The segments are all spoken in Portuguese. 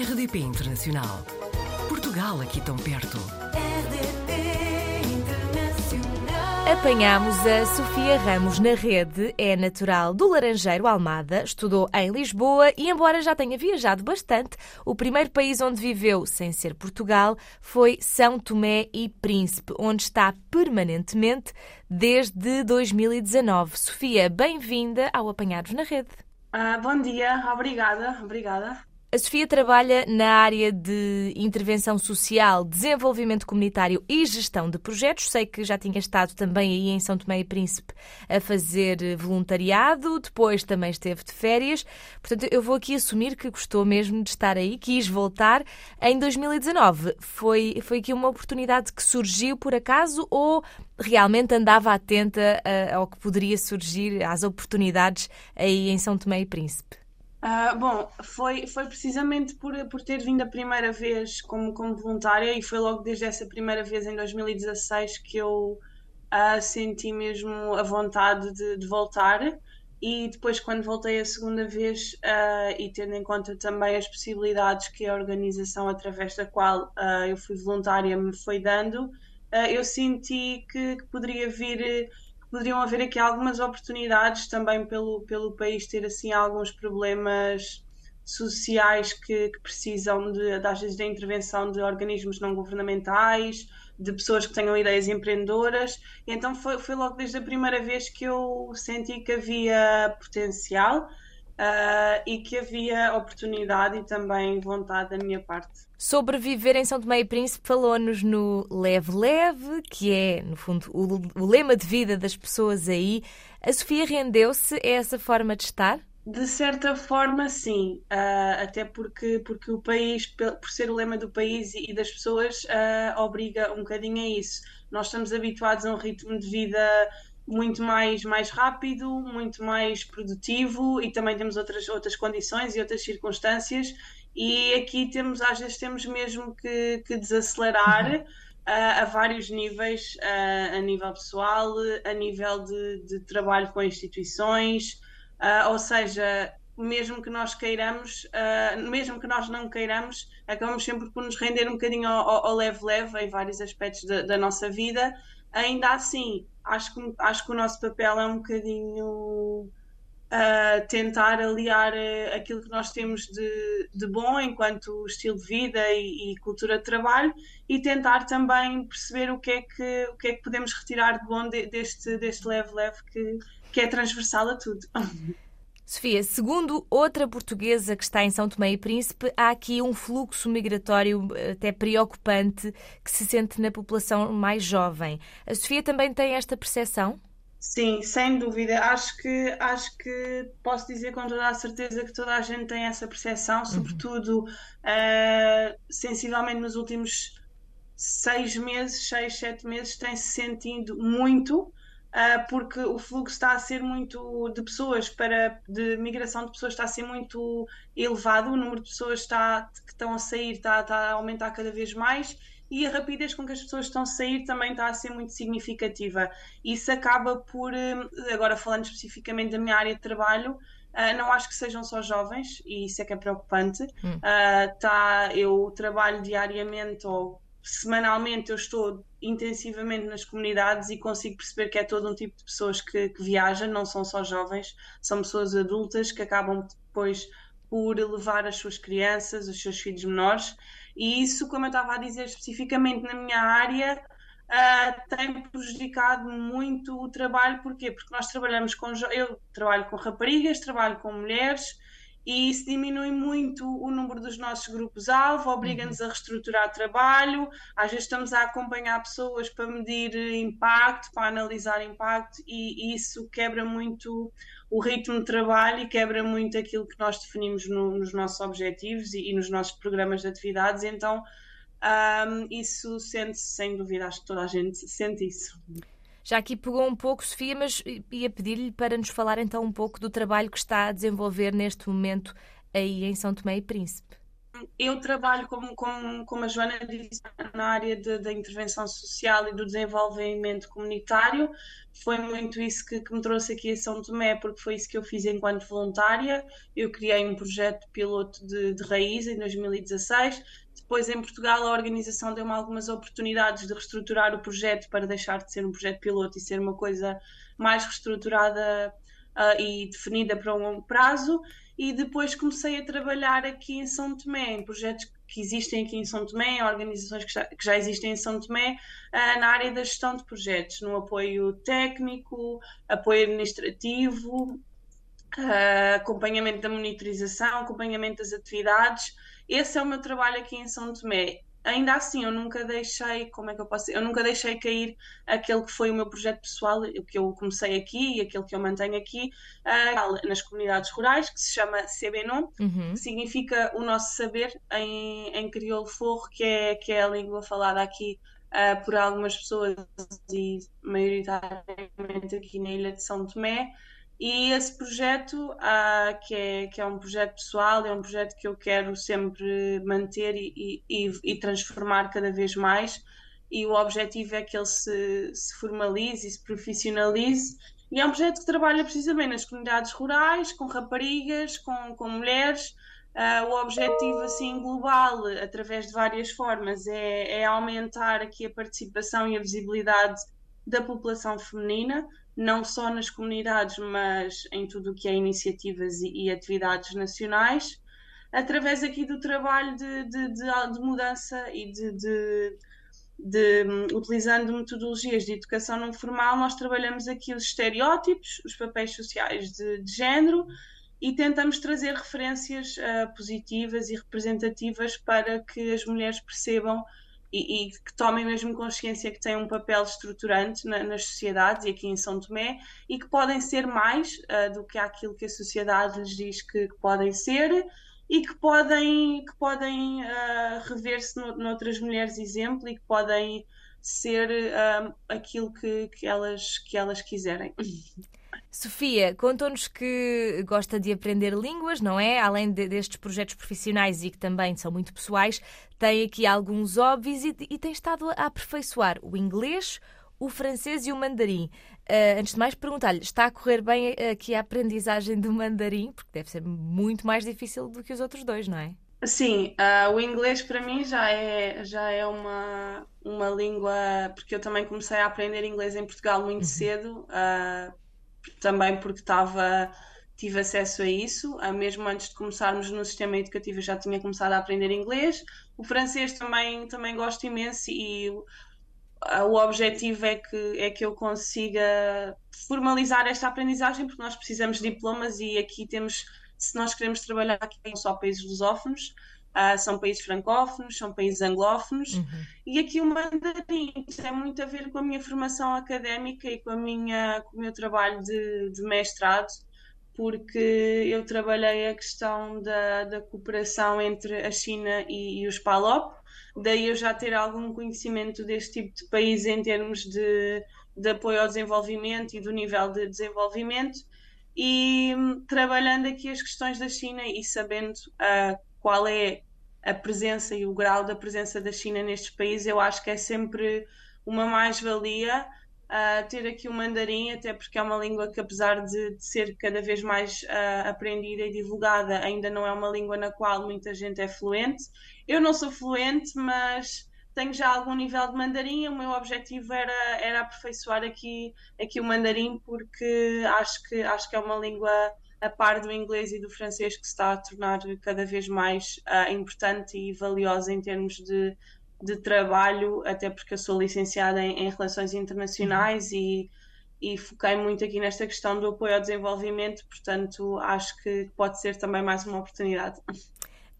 RDP Internacional. Portugal aqui tão perto. RDP Internacional. Apanhámos a Sofia Ramos na rede, é natural do Laranjeiro, Almada, estudou em Lisboa e, embora já tenha viajado bastante, o primeiro país onde viveu, sem ser Portugal, foi São Tomé e Príncipe, onde está permanentemente desde 2019. Sofia, bem-vinda ao Apanhados na Rede. Ah, bom dia, obrigada, obrigada. A Sofia trabalha na área de intervenção social, desenvolvimento comunitário e gestão de projetos. Sei que já tinha estado também aí em São Tomé e Príncipe a fazer voluntariado, depois também esteve de férias. Portanto, eu vou aqui assumir que gostou mesmo de estar aí, quis voltar em 2019. Foi, foi aqui uma oportunidade que surgiu por acaso ou realmente andava atenta a- ao que poderia surgir, às oportunidades aí em São Tomé e Príncipe? Ah, bom, foi, foi precisamente por, por ter vindo a primeira vez como, como voluntária e foi logo desde essa primeira vez em 2016 que eu ah, senti mesmo a vontade de, de voltar. E depois quando voltei a segunda vez ah, e tendo em conta também as possibilidades que a organização através da qual eu fui voluntária me foi dando, eu senti que, que poderia vir poderiam haver aqui algumas oportunidades também pelo, pelo país ter assim alguns problemas sociais que, que precisam de, de, às vezes da intervenção de organismos não governamentais, de pessoas que tenham ideias empreendedoras. E então foi, foi logo desde a primeira vez que eu senti que havia potencial ah, e que havia oportunidade e também vontade da minha parte. Sobre viver em São Tomé e Príncipe, falou-nos no Leve Leve, que é, no fundo, o, o lema de vida das pessoas aí. A Sofia rendeu-se a essa forma de estar? De certa forma, sim, Ah, até porque, porque o país, por ser o lema do país e das pessoas, ah, obriga um bocadinho a isso. Nós estamos habituados a um ritmo de vida muito mais, mais rápido, muito mais produtivo e também temos outras, outras condições e outras circunstâncias, e aqui temos, às vezes, temos mesmo que, que desacelerar. ah, a vários níveis, ah, a nível pessoal, a nível de, de trabalho com instituições, ah, ou seja, mesmo que nós queiramos, ah, mesmo que nós não queiramos, acabamos sempre por nos render um bocadinho ao, leve-leve em vários aspectos da nossa vida. Ainda assim, acho que, acho que o nosso papel é um bocadinho ah, tentar aliar ah, aquilo que nós temos de, de bom enquanto estilo de vida e, e cultura de trabalho e tentar também perceber o que é que, o que, é que podemos retirar de bom de- deste, deste leve-leve que, que é transversal a tudo. Sofia, segundo outra portuguesa que está em São Tomé e Príncipe, há aqui um fluxo migratório eh, até preocupante que se sente na população mais jovem. A Sofia também tem esta percepção? Sim, sem dúvida. Acho que, acho que posso dizer com toda a certeza que toda a gente tem essa percepção, sobretudo eh, sensivelmente nos últimos seis meses, seis, sete meses, tem-se sentido muito, porque o fluxo está a ser muito de pessoas para de migração de pessoas está a ser muito elevado, o número de pessoas está, que estão a sair está, está a aumentar cada vez mais e a rapidez com que as pessoas estão a sair também está a ser muito significativa. Isso acaba por, eh, agora falando especificamente da minha área de trabalho, ah, não acho que sejam só jovens, e isso é que é preocupante. Ah, tá, eu trabalho diariamente ou semanalmente eu estou intensivamente nas comunidades e consigo perceber que é todo um tipo de pessoas que, que viajam, não são só jovens, são pessoas adultas que acabam depois por levar as suas crianças, os seus filhos menores, e isso, como eu estava a dizer especificamente na minha área, ah, tem prejudicado muito o trabalho, porquê? Porque nós trabalhamos com, eu trabalho com raparigas, trabalho com mulheres, e isso diminui muito o número dos nossos grupos-alvo, obriga-nos a reestruturar trabalho, às vezes estamos a acompanhar pessoas para medir eh, impacto, para analisar impacto, e, isso quebra muito o ritmo de trabalho e quebra muito aquilo que nós definimos no- nos nossos objetivos e, e nos nossos programas de atividades, então ahm, isso sente-se sem dúvida, acho que toda a gente sente isso. Já aqui pegou um pouco, Sofia, mas ia pedir-lhe para nos falar então um pouco do trabalho que está a desenvolver neste momento aí em São Tomé e Príncipe. Eu trabalho, como, como, como a Joana disse, na área da intervenção social e do desenvolvimento comunitário. Foi muito isso que, que, me trouxe aqui a São Tomé, porque foi isso que eu fiz enquanto voluntária. Eu criei um projeto piloto de, de raiz em 2016. Depois, em Portugal, a organização deu-me algumas oportunidades de reestruturar o projeto para deixar de ser um projeto piloto e ser uma coisa mais reestruturada uh, e definida para um longo prazo e depois comecei a trabalhar aqui em São Tomé, em projetos que existem aqui em São Tomé, organizações que já, que já existem em São Tomé, uh, na área da gestão de projetos, no apoio técnico, apoio administrativo, uh, acompanhamento da monitorização, acompanhamento das atividades. Esse é o meu trabalho aqui em São Tomé ainda assim eu nunca deixei, como é que eu posso eu nunca deixei cair aquele que foi o meu projeto pessoal, o que eu comecei aqui e aquele que eu mantenho aqui uh, nas comunidades rurais, que se chama CBNOM, uhum. que significa o nosso saber em, em crioulo forro, que é, que é a língua falada aqui uh, por algumas pessoas e maioritariamente aqui na ilha de São Tomé. E esse projeto, uh, que, é, que é um projeto pessoal, é um projeto que eu quero sempre manter e, e, e transformar cada vez mais. E o objetivo é que ele se, se formalize e se profissionalize. E é um projeto que trabalha precisamente nas comunidades rurais, com raparigas, com, com mulheres. Uh, o objetivo assim global, através de várias formas, é, é aumentar aqui a participação e a visibilidade da população feminina, não só nas comunidades, mas em tudo o que é iniciativas e, e atividades nacionais, através aqui do trabalho de, de, de, de mudança e de, utilizando metodologias de educação não formal, nós trabalhamos aqui os estereótipos, os papéis sociais de, género e tentamos trazer referências uh, positivas e representativas para que as mulheres percebam e, e, que tomem mesmo consciência que têm um papel estruturante na, nas sociedades e aqui em São Tomé e que podem ser mais uh, do que aquilo que a sociedade lhes diz que, que podem ser e que podem, que podem uh, rever-se noutras mulheres exemplo e que podem ser uh, aquilo que, que, elas, que elas quiserem. Sofia, contou-nos que gosta de aprender línguas, não é? Além de, destes projetos profissionais e que também são muito pessoais, tem aqui alguns hobbies e, e tem estado a aperfeiçoar o inglês, o francês e o mandarim. Uh, antes de mais, perguntar-lhe: está a correr bem aqui a aprendizagem do mandarim? Porque deve ser muito mais difícil do que os outros dois, não é? Sim, uh, o inglês para mim já é, já é uma, uma língua, porque eu também comecei a aprender inglês em Portugal muito uhum. cedo. Uh, também porque estava tive acesso a isso, mesmo antes de começarmos no sistema educativo eu já tinha começado a aprender inglês. O francês também, também gosto imenso e o, o objetivo é que, é que eu consiga formalizar esta aprendizagem, porque nós precisamos de diplomas e aqui temos, se nós queremos trabalhar aqui não só países lusófonos, Uh, são países francófonos, são países anglófonos, uhum. e aqui o mandarim tem muito a ver com a minha formação académica e com, a minha, com o meu trabalho de, de mestrado, porque eu trabalhei a questão da, da cooperação entre a China e, e os PALOP, daí eu já ter algum conhecimento deste tipo de país em termos de, de apoio ao desenvolvimento e do nível de desenvolvimento, e hum, trabalhando aqui as questões da China e sabendo uh, qual é a presença e o grau da presença da China nestes países, eu acho que é sempre uma mais-valia uh, ter aqui o mandarim, até porque é uma língua que, apesar de, de ser cada vez mais uh, aprendida e divulgada, ainda não é uma língua na qual muita gente é fluente. Eu não sou fluente, mas tenho já algum nível de mandarim. O meu objetivo era, era aperfeiçoar aqui, aqui o mandarim, porque acho que, acho que é uma língua a par do inglês e do francês que se está a tornar cada vez mais uh, importante e valiosa em termos de, de trabalho, até porque eu sou licenciada em, em Relações Internacionais uhum. e, e foquei muito aqui nesta questão do apoio ao desenvolvimento, portanto acho que pode ser também mais uma oportunidade.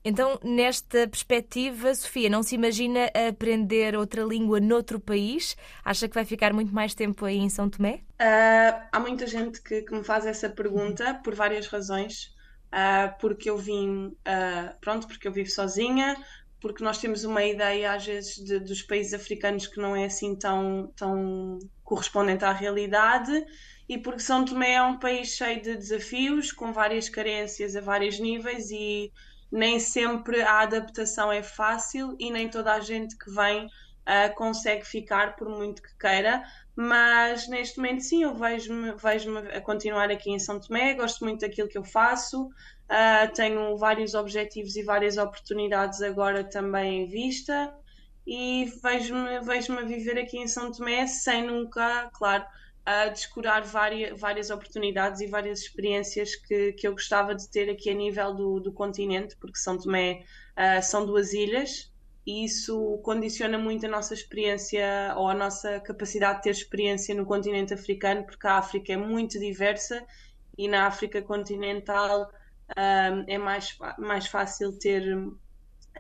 Então, nesta perspectiva, Sofia, não se imagina aprender outra língua noutro país? Acha que vai ficar muito mais tempo aí em São Tomé? Uh, há muita gente que, que, me faz essa pergunta por várias razões. Uh, porque eu vim, uh, pronto, porque eu vivo sozinha, porque nós temos uma ideia às vezes de, dos países africanos que não é assim tão, tão correspondente à realidade e porque São Tomé é um país cheio de desafios, com várias carências a vários níveis e nem sempre a adaptação é fácil e nem toda a gente que vem uh, consegue ficar por muito que queira, mas neste momento sim, eu vejo-me vejo a continuar aqui em São Tomé, gosto muito daquilo que eu faço, uh, tenho vários objetivos e várias oportunidades agora também em vista e vejo-me vejo a viver aqui em São Tomé sem nunca, claro, a descurar várias, várias oportunidades e várias experiências que, que eu gostava de ter aqui a nível do, do continente, porque São Tomé uh, são duas ilhas e isso condiciona muito a nossa experiência ou a nossa capacidade de ter experiência no continente africano, porque a África é muito diversa e na África continental uh, é mais, mais fácil ter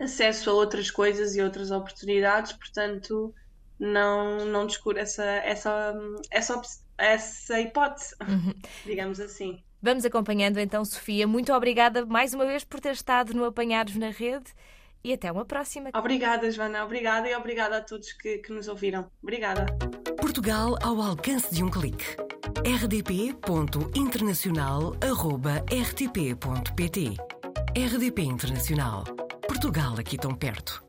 acesso a outras coisas e outras oportunidades, portanto não, não descuro essa, essa, essa, essa hipótese, uhum. digamos assim. Vamos acompanhando então, Sofia. Muito obrigada mais uma vez por ter estado no Apanhados na Rede e até uma próxima. Obrigada, Joana. Obrigada e obrigada a todos que, que nos ouviram. Obrigada. Portugal ao alcance de um clique. rdp.internacional.rtp.pt RDP Internacional. Portugal aqui tão perto.